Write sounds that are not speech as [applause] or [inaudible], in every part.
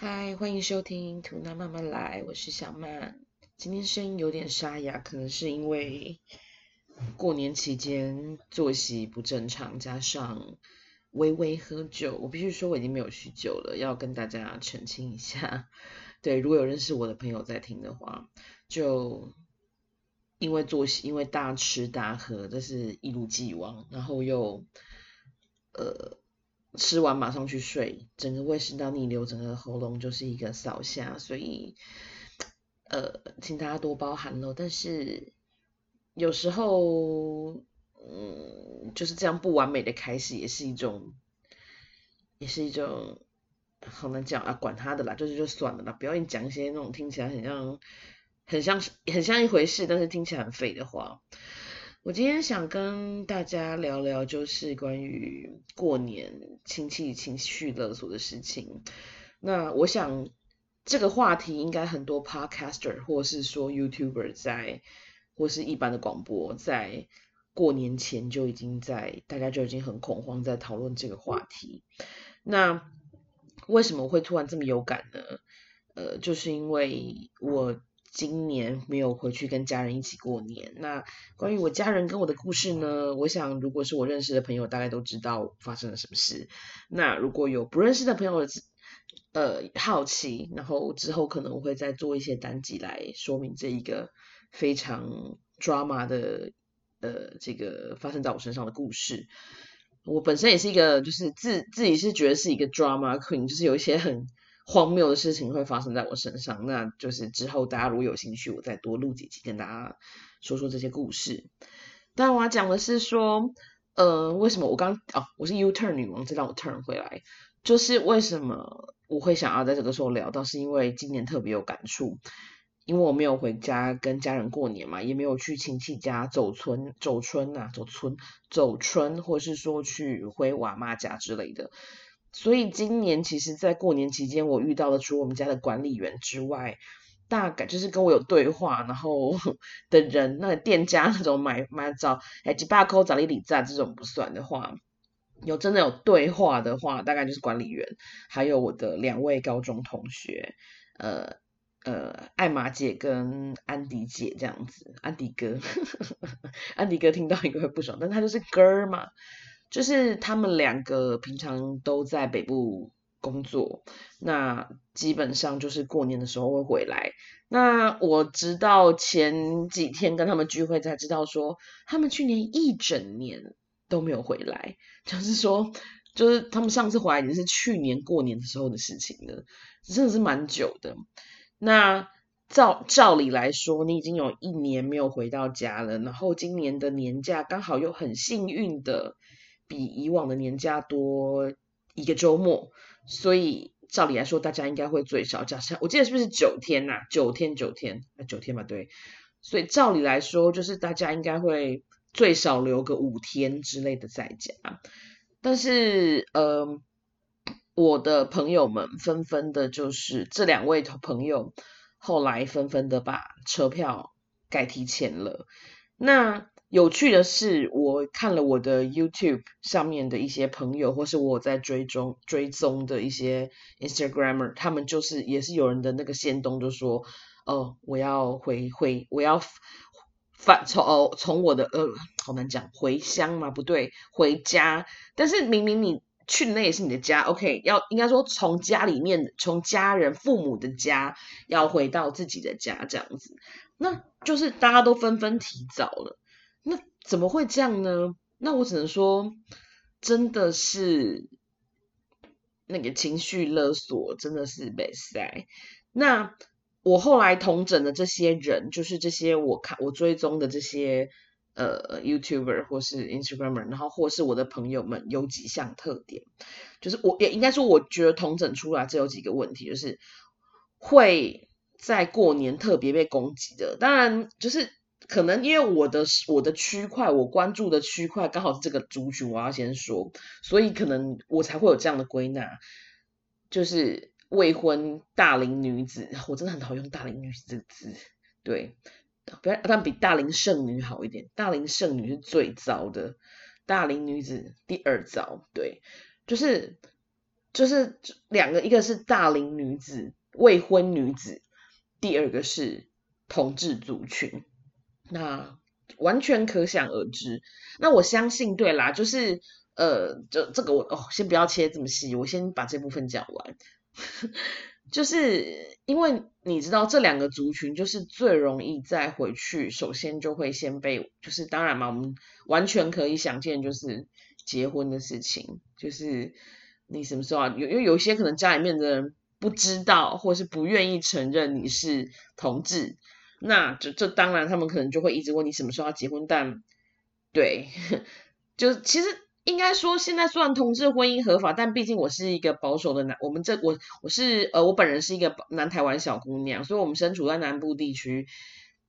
嗨，欢迎收听《图纳慢慢来》，我是小曼。今天声音有点沙哑，可能是因为过年期间作息不正常，加上微微喝酒。我必须说，我已经没有酗酒了，要跟大家澄清一下。对，如果有认识我的朋友在听的话，就因为作息，因为大吃大喝，这是一如既往，然后又呃。吃完马上去睡，整个胃食道逆流，整个喉咙就是一个扫下，所以呃，请大家多包涵喽。但是有时候，嗯，就是这样不完美的开始，也是一种，也是一种好难讲啊，管他的啦，就是就算了啦，不要讲一些那种听起来很像、很像、很像一回事，但是听起来很废的话。我今天想跟大家聊聊，就是关于过年亲戚情绪勒索的事情。那我想这个话题应该很多 podcaster 或是说 YouTuber 在，或是一般的广播在过年前就已经在，大家就已经很恐慌在讨论这个话题。那为什么会突然这么有感呢？呃，就是因为我。今年没有回去跟家人一起过年。那关于我家人跟我的故事呢？我想，如果是我认识的朋友，大概都知道发生了什么事。那如果有不认识的朋友，呃，好奇，然后之后可能我会再做一些单集来说明这一个非常 drama 的呃这个发生在我身上的故事。我本身也是一个，就是自自己是觉得是一个 drama queen，就是有一些很。荒谬的事情会发生在我身上，那就是之后大家如果有兴趣，我再多录几集跟大家说说这些故事。但我要讲的是说，呃，为什么我刚哦，我是 U turn 女王，再让我 turn 回来，就是为什么我会想要在这个时候聊到，是因为今年特别有感触，因为我没有回家跟家人过年嘛，也没有去亲戚家走村走村呐，走村走村，或是说去回我妈家之类的。所以今年其实，在过年期间，我遇到了除我们家的管理员之外，大概就是跟我有对话，然后 [laughs] 的人，那个店家那种买买找哎几百块找里里赞这种不算的话，有真的有对话的话，大概就是管理员，还有我的两位高中同学，呃呃，艾玛姐跟安迪姐这样子，安迪哥，[laughs] 安迪哥听到应该会不爽，但他就是哥儿嘛。就是他们两个平常都在北部工作，那基本上就是过年的时候会回来。那我直到前几天跟他们聚会才知道，说他们去年一整年都没有回来，就是说，就是他们上次回来已经是去年过年的时候的事情了，真的是蛮久的。那照照理来说，你已经有一年没有回到家了，然后今年的年假刚好又很幸运的。比以往的年假多一个周末，所以照理来说，大家应该会最少假设，我记得是不是九天呐？九天九天啊，九天吧，对。所以照理来说，就是大家应该会最少留个五天之类的在家。但是，呃，我的朋友们纷纷的，就是这两位朋友后来纷纷的把车票改提前了。那有趣的是，我看了我的 YouTube 上面的一些朋友，或是我在追踪追踪的一些 Instagramer，他们就是也是有人的那个先动就说，哦，我要回回，我要返从哦从我的呃好难讲回乡嘛，不对，回家。但是明明你去那也是你的家，OK，要应该说从家里面，从家人父母的家要回到自己的家这样子，那就是大家都纷纷提早了。怎么会这样呢？那我只能说，真的是那个情绪勒索，真的是被塞。那我后来同诊的这些人，就是这些我看我追踪的这些呃 YouTuber 或是 Instagramer，然后或是我的朋友们，有几项特点，就是我也应该说，我觉得同诊出来这有几个问题，就是会在过年特别被攻击的。当然，就是。可能因为我的我的区块，我关注的区块刚好是这个族群，我要先说，所以可能我才会有这样的归纳，就是未婚大龄女子，我真的很讨厌“大龄女子”这个字，对，不要，但比大龄剩女好一点，大龄剩女是最糟的，大龄女子第二糟，对，就是就是两个，一个是大龄女子、未婚女子，第二个是同志族群，那完全可想而知。那我相信，对啦，就是呃，这这个我哦，先不要切这么细，我先把这部分讲完。[laughs] 就是因为你知道这两个族群，就是最容易再回去，首先就会先被，就是当然嘛，我们完全可以想见，就是结婚的事情，就是你什么时候？有因为有些可能家里面的人不知道，或是不愿意承认你是同志，那这这当然他们可能就会一直问你什么时候要结婚，但对，[laughs] 就其实。应该说，现在虽然同志婚姻合法，但毕竟我是一个保守的男，我们这我我是呃，我本人是一个南台湾小姑娘，所以我们身处在南部地区，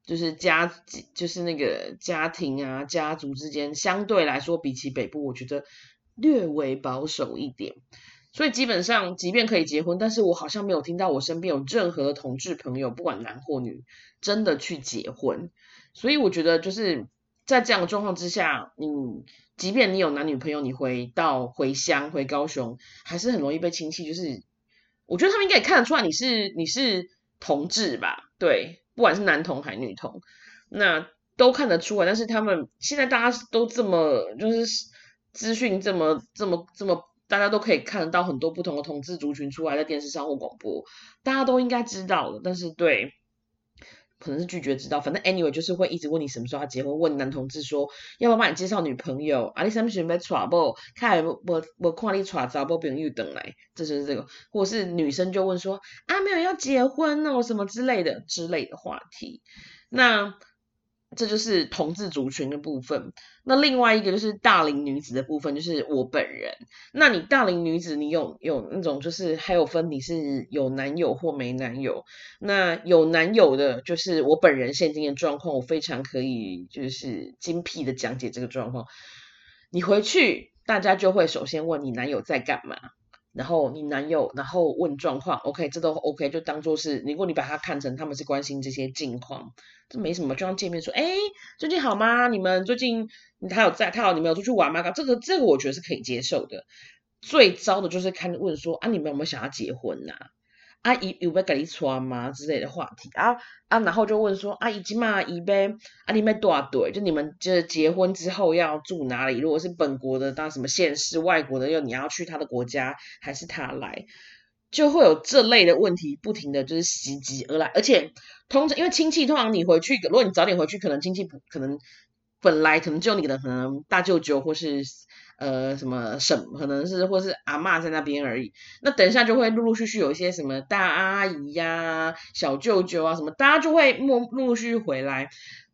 就是家就是那个家庭啊家族之间，相对来说比起北部，我觉得略微保守一点，所以基本上即便可以结婚，但是我好像没有听到我身边有任何的同志朋友，不管男或女，真的去结婚，所以我觉得就是在这样的状况之下，嗯。即便你有男女朋友，你回到回乡回高雄，还是很容易被亲戚。就是我觉得他们应该也看得出来你是你是同志吧？对，不管是男同还女同，那都看得出来。但是他们现在大家都这么就是资讯这么这么这么，大家都可以看得到很多不同的同志族群出来在电视上或广播，大家都应该知道的。但是对。可能是拒绝知道，反正 anyway 就是会一直问你什么时候要结婚，问男同志说要不要帮你介绍女朋友，啊你什么时候要 trouble，看我我我看你 trouble 朋友等来，这就是这个，或是女生就问说啊没有要结婚哦什么之类的之类的话题，那。这就是同志族群的部分。那另外一个就是大龄女子的部分，就是我本人。那你大龄女子，你有有那种就是还有分你是有男友或没男友。那有男友的，就是我本人现今的状况，我非常可以就是精辟的讲解这个状况。你回去，大家就会首先问你男友在干嘛。然后你男友，然后问状况，OK，这都 OK，就当做是，如果你把他看成他们是关心这些近况，这没什么，就像见面说，哎，最近好吗？你们最近他有在，他有你们有出去玩吗？这个这个我觉得是可以接受的。最糟的就是看问说啊，你们有没有想要结婚呐？阿姨有没有跟你穿吗之类的话题啊啊，然后就问说阿姨今嘛姨呗，啊你们多少对？就你们就是结婚之后要住哪里？如果是本国的当什么县市，外国的又你要去他的国家还是他来？就会有这类的问题不停的就是袭击而来，而且通常因为亲戚通常你回去，如果你早点回去，可能亲戚不可能本来可能就你的可能大舅舅或是。呃，什么婶可能是或是阿妈在那边而已。那等一下就会陆陆续续有一些什么大阿姨呀、小舅舅啊什么，大家就会陆陆续续回来，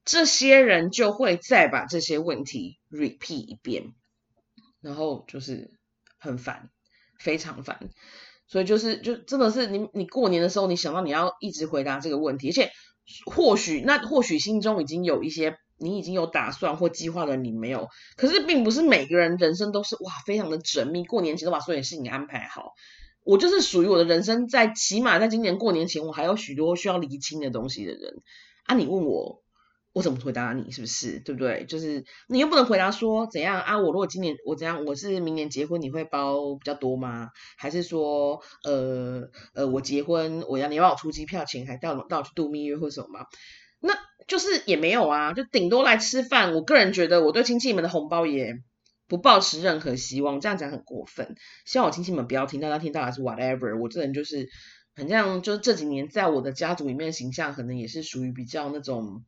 这些人就会再把这些问题 repeat 一遍，然后就是很烦，非常烦。所以就是就真的是你你过年的时候，你想到你要一直回答这个问题，而且或许那或许心中已经有一些。你已经有打算或计划了，你没有。可是并不是每个人人生都是哇，非常的缜密，过年前都把所有事情安排好。我就是属于我的人生，在起码在今年过年前，我还有许多需要厘清的东西的人。啊，你问我，我怎么回答你？是不是？对不对？就是你又不能回答说怎样啊？我如果今年我怎样，我是明年结婚，你会包比较多吗？还是说，呃呃，我结婚，我要你帮我出机票钱，还带我带我去度蜜月或什么吗？那就是也没有啊，就顶多来吃饭。我个人觉得，我对亲戚们的红包也不抱持任何希望。这样讲很过分，希望我亲戚们不要听到，他听到还是 whatever。我这人就是很像，就是这几年在我的家族里面形象，可能也是属于比较那种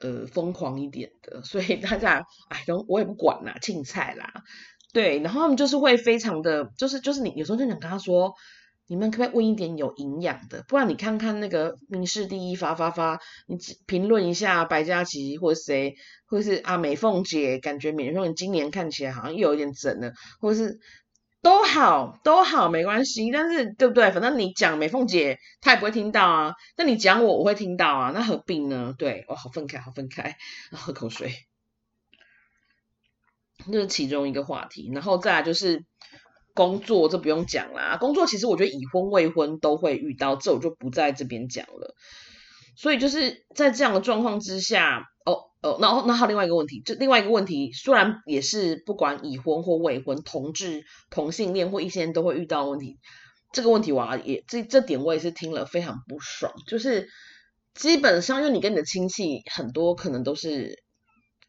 呃疯狂一点的。所以大家哎，都我也不管啦，青菜啦，对。然后他们就是会非常的，就是就是你有时候就想跟他说。你们可不可以问一点有营养的？不然你看看那个名士第一发发发，你评论一下白嘉琪或者谁，或是阿美凤姐，感觉美凤今年看起来好像又有点整了，或是都好都好没关系，但是对不对？反正你讲美凤姐，她也不会听到啊。那你讲我，我会听到啊。那何必呢？对，我好分开，好分开，喝口水，这是其中一个话题。然后再来就是。工作这不用讲啦，工作其实我觉得已婚未婚都会遇到，这我就不在这边讲了。所以就是在这样的状况之下，哦哦，那那还有另外一个问题，就另外一个问题，虽然也是不管已婚或未婚、同志、同性恋或一些人都会遇到问题，这个问题我也这这点我也是听了非常不爽，就是基本上因为你跟你的亲戚很多可能都是。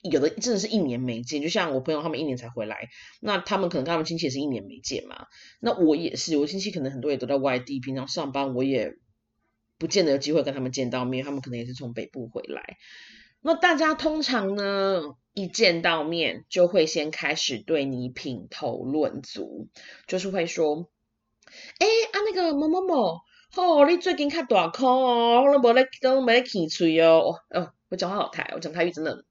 有的真的是一年没见，就像我朋友他们一年才回来，那他们可能跟他们亲戚也是一年没见嘛。那我也是，我亲戚可能很多也都在外地，平常上班我也不见得有机会跟他们见到面，他们可能也是从北部回来。那大家通常呢，一见到面就会先开始对你品头论足，就是会说：“哎啊，那个某某某，哦，你最近看大空哦，我都没都没来起嘴哦。”哦，我讲话好台，我讲台语真的。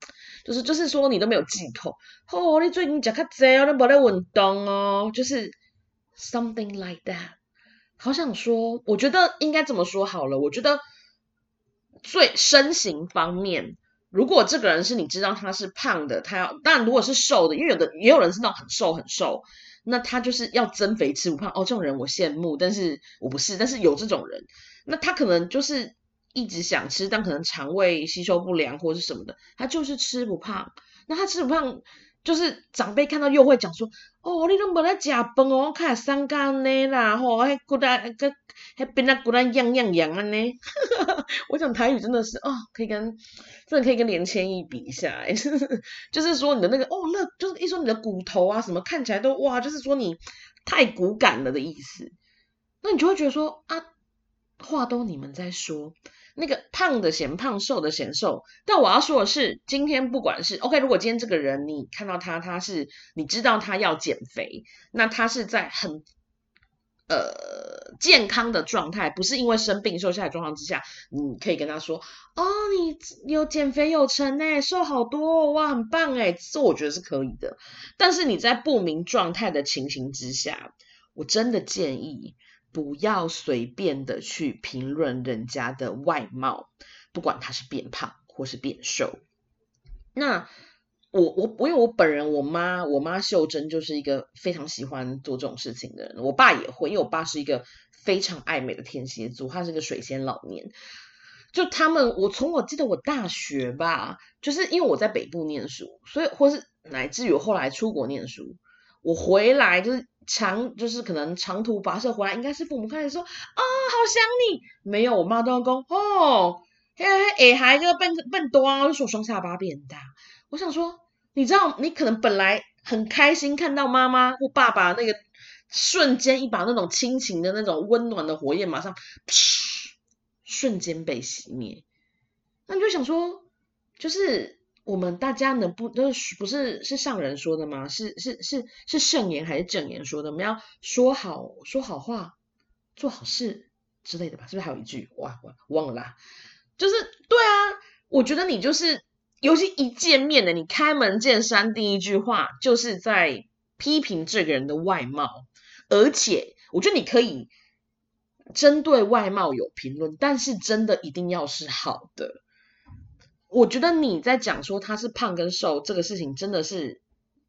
就是就是说你都没有忌口，哦，你最近讲较济哦，你无在运动哦，就是 something like that。好想说，我觉得应该这么说好了。我觉得最身形方面，如果这个人是你知道他是胖的，他要但如果是瘦的，因为有的也有人是那种很瘦很瘦，那他就是要增肥吃不胖哦。这种人我羡慕，但是我不是，但是有这种人，那他可能就是。一直想吃，但可能肠胃吸收不良或者是什么的，他就是吃不胖。那他吃不胖，就是长辈看到又会讲说：“哦，你都没在食饭哦，看三干呢啦，吼，还骨蛋个还变那骨蛋样样样啊呢。[laughs] ”我讲台语真的是哦，可以跟真的可以跟连千亿比一下，[laughs] 就是说你的那个哦，那就是一说你的骨头啊什么看起来都哇，就是说你太骨感了的意思。那你就会觉得说啊，话都你们在说。那个胖的嫌胖，瘦的嫌瘦。但我要说的是，今天不管是 OK，如果今天这个人你看到他，他是你知道他要减肥，那他是在很呃健康的状态，不是因为生病瘦下来状况之下，你可以跟他说：“哦，你有减肥有成诶，瘦好多哇，很棒诶。这我觉得是可以的。但是你在不明状态的情形之下，我真的建议。不要随便的去评论人家的外貌，不管他是变胖或是变瘦。那我我我因为我本人我妈我妈秀珍就是一个非常喜欢做这种事情的人，我爸也会，因为我爸是一个非常爱美的天蝎座，他是个水仙老年。就他们，我从我记得我大学吧，就是因为我在北部念书，所以或是乃至于后来出国念书，我回来就是。长就是可能长途跋涉回来，应该是父母开始说啊，好想你。没有，我妈都要讲哦，嘿嘿，孩子笨笨多啊，就说双下巴变大。我想说，你知道，你可能本来很开心看到妈妈或爸爸那个瞬间，一把那种亲情的那种温暖的火焰，马上瞬间被熄灭。那你就想说，就是。我们大家能不都是不是是上人说的吗？是是是是圣言还是正言说的？我们要说好说好话，做好事之类的吧？是不是还有一句？哇，忘了啦。就是对啊，我觉得你就是，尤其一见面的，你开门见山第一句话就是在批评这个人的外貌，而且我觉得你可以针对外貌有评论，但是真的一定要是好的。我觉得你在讲说他是胖跟瘦这个事情真的是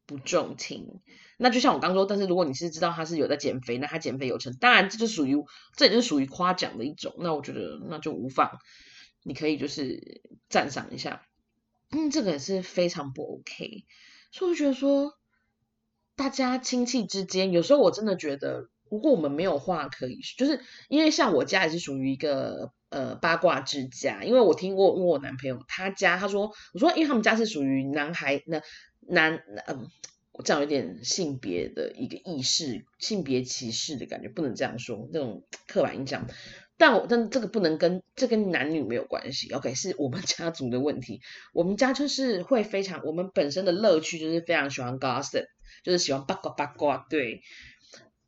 不中听。那就像我刚说，但是如果你是知道他是有在减肥，那他减肥有成，当然这就属于这也是属于夸奖的一种。那我觉得那就无妨，你可以就是赞赏一下。嗯，这个也是非常不 OK。所以我觉得说，大家亲戚之间有时候我真的觉得，如果我们没有话可以，就是因为像我家也是属于一个。呃，八卦之家，因为我听过问我男朋友他家，他说，我说，因为他们家是属于男孩，那男，嗯，这样有点性别的一个意识，性别歧视的感觉，不能这样说，那种刻板印象。但我，但这个不能跟这跟男女没有关系，OK，是我们 [laughs] 家族的问题。我们家就是会非常，我们本身的乐趣就是非常喜欢 gossip，就是喜欢八卦八卦，对。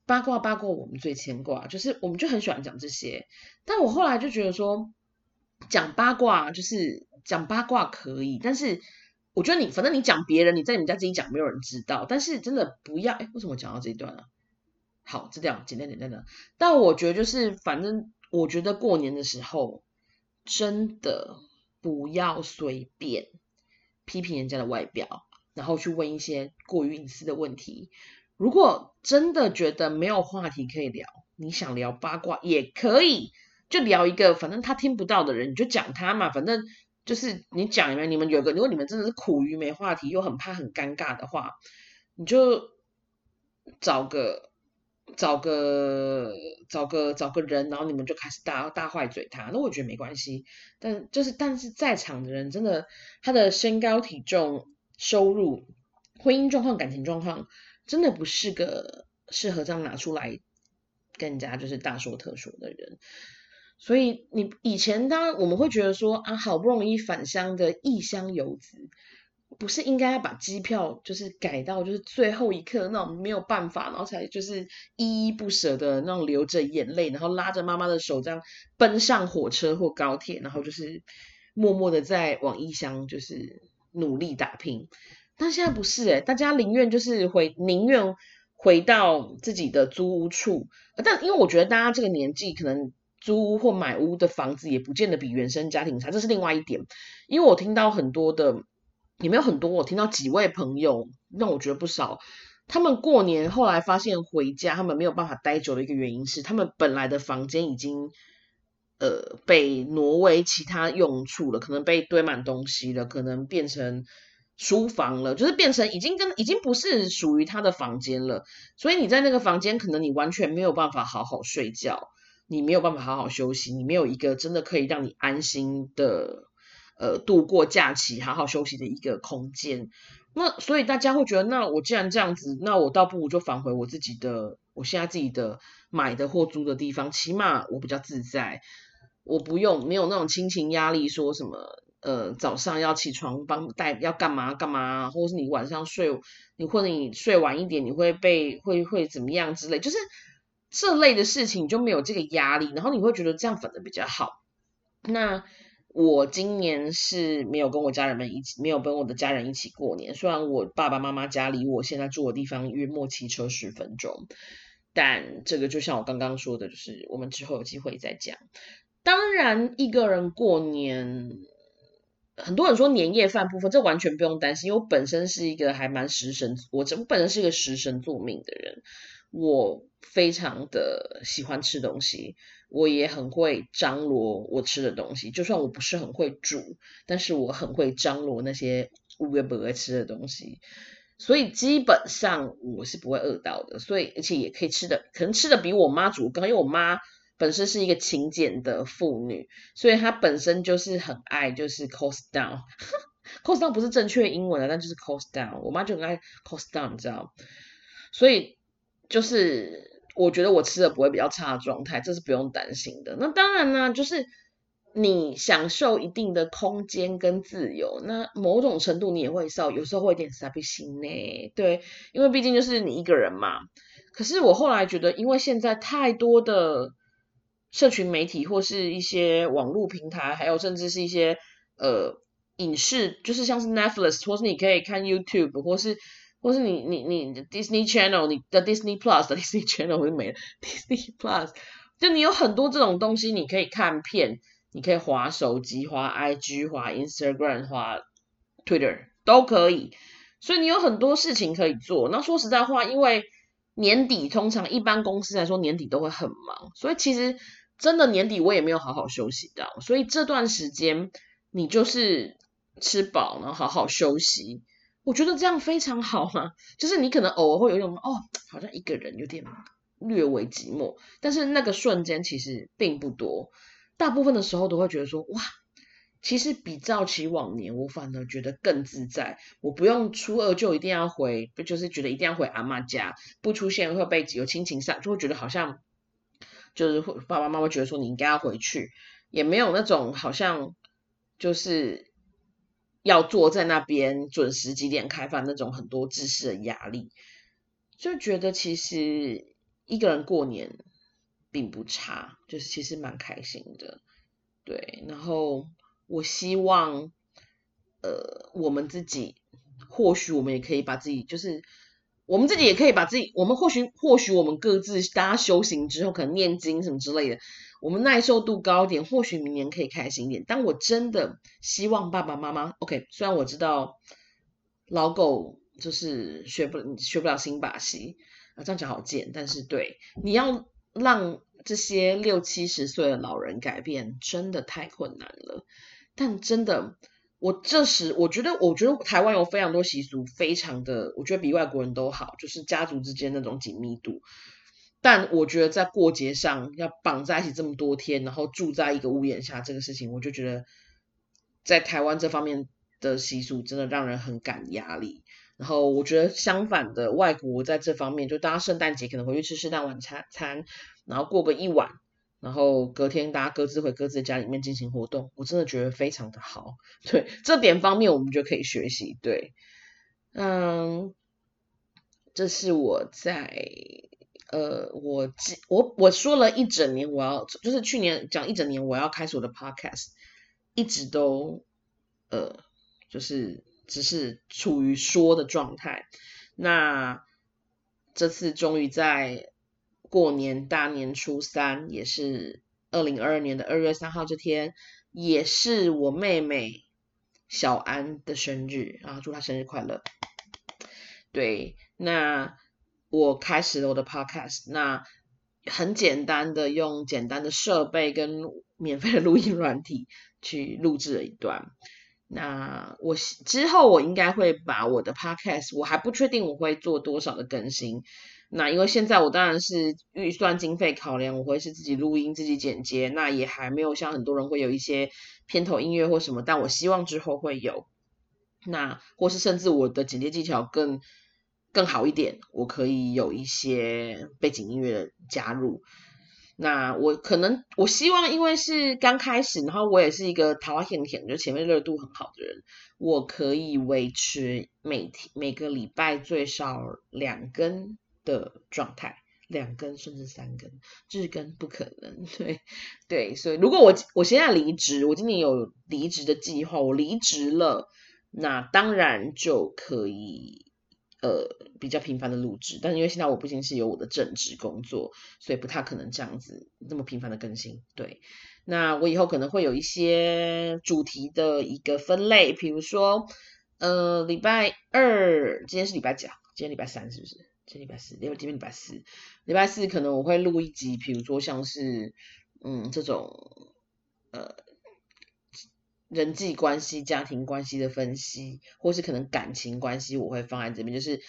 八卦八卦，我们最牵挂，就是我们就很喜欢讲这些。但我后来就觉得说，讲八卦就是讲八卦可以，但是我觉得你反正你讲别人，你在你们家自己讲，没有人知道。但是真的不要，哎，为什么讲到这一段啊？好，这样简单简单的。但我觉得就是，反正我觉得过年的时候，真的不要随便批评人家的外表，然后去问一些过于隐私的问题。如果真的觉得没有话题可以聊，你想聊八卦也可以，就聊一个反正他听不到的人，你就讲他嘛。反正就是你讲有没有？你们有个，如果你们真的是苦于没话题，又很怕很尴尬的话，你就找个找个找个找个人，然后你们就开始大大坏嘴他。那我觉得没关系，但就是但是在场的人真的他的身高、体重、收入、婚姻状况、感情状况，真的不是个适合这样拿出来跟人家就是大说特说的人。所以你以前当我们会觉得说啊，好不容易返乡的异乡游子，不是应该要把机票就是改到就是最后一刻那种没有办法，然后才就是依依不舍的那种流着眼泪，然后拉着妈妈的手这样奔上火车或高铁，然后就是默默的在往异乡就是努力打拼。但现在不是诶大家宁愿就是回宁愿回到自己的租屋处，但因为我觉得大家这个年纪可能。租屋或买屋的房子也不见得比原生家庭差，这是另外一点。因为我听到很多的，也没有很多，我听到几位朋友，让我觉得不少。他们过年后来发现回家，他们没有办法待久的一个原因是，他们本来的房间已经呃被挪为其他用处了，可能被堆满东西了，可能变成书房了，就是变成已经跟已经不是属于他的房间了。所以你在那个房间，可能你完全没有办法好好睡觉。你没有办法好好休息，你没有一个真的可以让你安心的呃度过假期、好好休息的一个空间。那所以大家会觉得，那我既然这样子，那我倒不如就返回我自己的，我现在自己的买的或租的地方，起码我比较自在，我不用没有那种亲情压力，说什么呃早上要起床帮带要干嘛干嘛，或者是你晚上睡你或者你睡晚一点，你会被会会怎么样之类，就是。这类的事情就没有这个压力，然后你会觉得这样反而比较好。那我今年是没有跟我家人们一起，没有跟我的家人一起过年。虽然我爸爸妈妈家离我现在住的地方约莫骑车十分钟，但这个就像我刚刚说的，就是我们之后有机会再讲。当然，一个人过年，很多人说年夜饭部分，这完全不用担心，因为我本身是一个还蛮食神，我我本身是一个食神作命的人。我非常的喜欢吃东西，我也很会张罗我吃的东西。就算我不是很会煮，但是我很会张罗那些我也不会吃的东西。所以基本上我是不会饿到的。所以而且也可以吃的，可能吃的比我妈煮更。因为我妈本身是一个勤俭的妇女，所以她本身就是很爱就是 cost down。[laughs] cost down 不是正确英文的，但就是 cost down。我妈就很爱 cost down，你知道？所以。就是我觉得我吃的不会比较差的状态，这是不用担心的。那当然呢，就是你享受一定的空间跟自由，那某种程度你也会少，有时候会有点傻逼心呢。对，因为毕竟就是你一个人嘛。可是我后来觉得，因为现在太多的社群媒体或是一些网络平台，还有甚至是一些呃影视，就是像是 Netflix，或是你可以看 YouTube，或是。或是你你你 Disney Channel，你的 Disney Plus 的 [laughs] Disney Channel 会没了，Disney Plus 就你有很多这种东西，你可以看片，你可以滑手机、滑 IG、滑 Instagram、滑 Twitter 都可以，所以你有很多事情可以做。那说实在话，因为年底通常一般公司来说年底都会很忙，所以其实真的年底我也没有好好休息到，所以这段时间你就是吃饱，然后好好休息。我觉得这样非常好嘛，就是你可能偶尔会有一种哦，好像一个人有点略微寂寞，但是那个瞬间其实并不多，大部分的时候都会觉得说哇，其实比较起往年，我反而觉得更自在，我不用初二就一定要回，就是觉得一定要回阿妈家，不出现会被有亲情上，就会觉得好像就是爸爸妈妈觉得说你应该要回去，也没有那种好像就是。要坐在那边准时几点开饭那种很多知识的压力，就觉得其实一个人过年并不差，就是其实蛮开心的，对。然后我希望，呃，我们自己或许我们也可以把自己，就是我们自己也可以把自己，我们或许或许我们各自大家修行之后，可能念经什么之类的。我们耐受度高点，或许明年可以开心一点。但我真的希望爸爸妈妈，OK。虽然我知道老狗就是学不学不了新把戏啊，这样讲好贱。但是对你要让这些六七十岁的老人改变，真的太困难了。但真的，我这时我觉得，我觉得台湾有非常多习俗，非常的，我觉得比外国人都好，就是家族之间那种紧密度。但我觉得在过节上要绑在一起这么多天，然后住在一个屋檐下，这个事情，我就觉得在台湾这方面的习俗真的让人很感压力。然后我觉得相反的，外国在这方面，就大家圣诞节可能回去吃圣诞晚餐餐，然后过个一晚，然后隔天大家各自回各自的家里面进行活动，我真的觉得非常的好。[laughs] 对这点方面，我们就可以学习。对，嗯，这是我在呃，我我我说了一整年，我要就是去年讲一整年我要开始我的 podcast，一直都呃，就是。只是处于说的状态，那这次终于在过年大年初三，也是二零二二年的二月三号这天，也是我妹妹小安的生日啊，祝她生日快乐。对，那我开始了我的 podcast，那很简单的用简单的设备跟免费的录音软体去录制了一段。那我之后我应该会把我的 podcast，我还不确定我会做多少的更新。那因为现在我当然是预算经费考量，我会是自己录音、自己剪接，那也还没有像很多人会有一些片头音乐或什么，但我希望之后会有。那或是甚至我的剪接技巧更更好一点，我可以有一些背景音乐的加入。那我可能，我希望，因为是刚开始，然后我也是一个桃花甜甜，就前面热度很好的人，我可以维持每天每个礼拜最少两根的状态，两根甚至三根，日更不可能，[laughs] 对对，所以如果我我现在离职，我今年有离职的计划，我离职了，那当然就可以。呃，比较频繁的录制，但是因为现在我不仅是有我的正职工作，所以不太可能这样子那么频繁的更新。对，那我以后可能会有一些主题的一个分类，比如说，呃，礼拜二，今天是礼拜几啊？今天礼拜三是不是？今礼拜四，因为今天礼拜四，礼拜四可能我会录一集，比如说像是，嗯，这种，呃。人际关系、家庭关系的分析，或是可能感情关系，我会放在这边，就是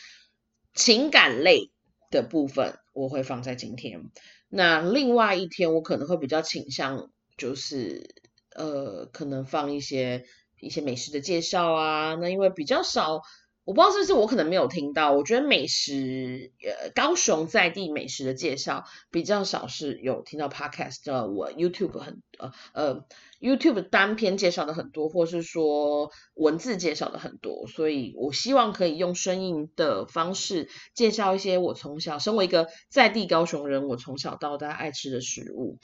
情感类的部分，我会放在今天。那另外一天，我可能会比较倾向，就是呃，可能放一些一些美食的介绍啊。那因为比较少。我不知道是不是我可能没有听到，我觉得美食，呃，高雄在地美食的介绍比较少，是有听到 podcast 的。我 YouTube 很，呃呃，YouTube 单篇介绍的很多，或是说文字介绍的很多，所以我希望可以用声音的方式介绍一些我从小身为一个在地高雄人，我从小到大爱吃的食物。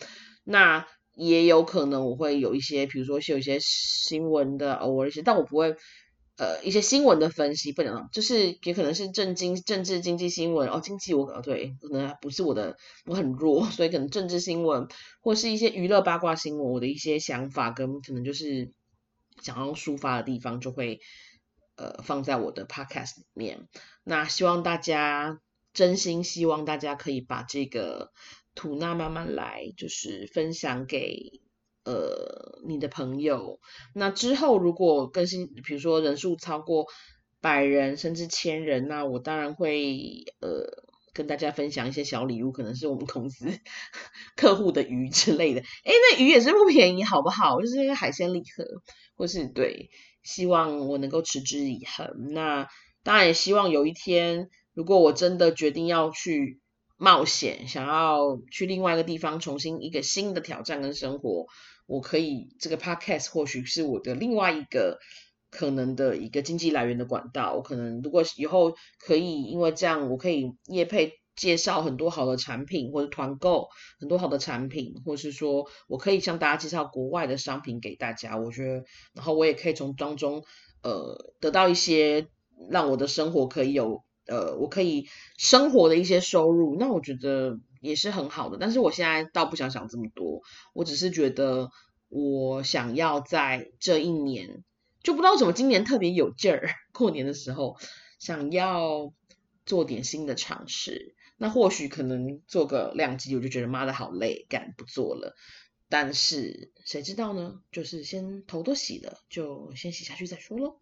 那也有可能我会有一些，比如说是有一些新闻的偶尔一些，但我不会。呃，一些新闻的分析不能，就是也可能是政经、政治、经济新闻哦。经济我对，可能不是我的，我很弱，[laughs] 所以可能政治新闻或是一些娱乐八卦新闻，我的一些想法跟可能就是想要抒发的地方，就会呃放在我的 podcast 里面。那希望大家真心希望大家可以把这个吐纳慢慢来，就是分享给。呃，你的朋友，那之后如果更新，比如说人数超过百人甚至千人，那我当然会呃跟大家分享一些小礼物，可能是我们公司 [laughs] 客户的鱼之类的。哎，那鱼也是不便宜，好不好？就是那个海鲜礼盒，或是对，希望我能够持之以恒。那当然也希望有一天，如果我真的决定要去冒险，想要去另外一个地方，重新一个新的挑战跟生活。我可以这个 podcast 或许是我的另外一个可能的一个经济来源的管道。我可能如果以后可以，因为这样我可以业配介绍很多好的产品，或者团购很多好的产品，或是说我可以向大家介绍国外的商品给大家。我觉得，然后我也可以从当中呃得到一些让我的生活可以有呃我可以生活的一些收入。那我觉得。也是很好的，但是我现在倒不想想这么多，我只是觉得我想要在这一年，就不知道怎么今年特别有劲儿，过年的时候想要做点新的尝试。那或许可能做个两集，我就觉得妈的好累，干不做了。但是谁知道呢？就是先头都洗了，就先洗下去再说喽。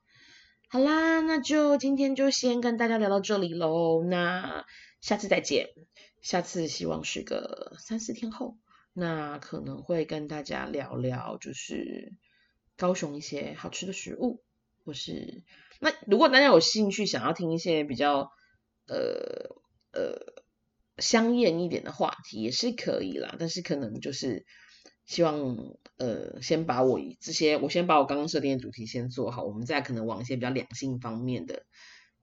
好啦，那就今天就先跟大家聊到这里喽。那下次再见，下次希望是个三四天后，那可能会跟大家聊聊，就是高雄一些好吃的食物，或是那如果大家有兴趣想要听一些比较呃呃香艳一点的话题，也是可以啦。但是可能就是希望。呃，先把我这些，我先把我刚刚设定的主题先做好，我们再可能往一些比较两性方面的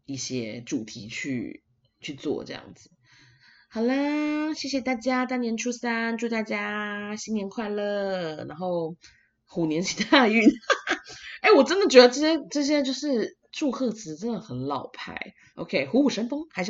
一些主题去去做这样子。好啦，谢谢大家，大年初三，祝大家新年快乐，然后虎年行大运。[laughs] 哎，我真的觉得这些这些就是祝贺词真的很老派。OK，虎虎生风，还是。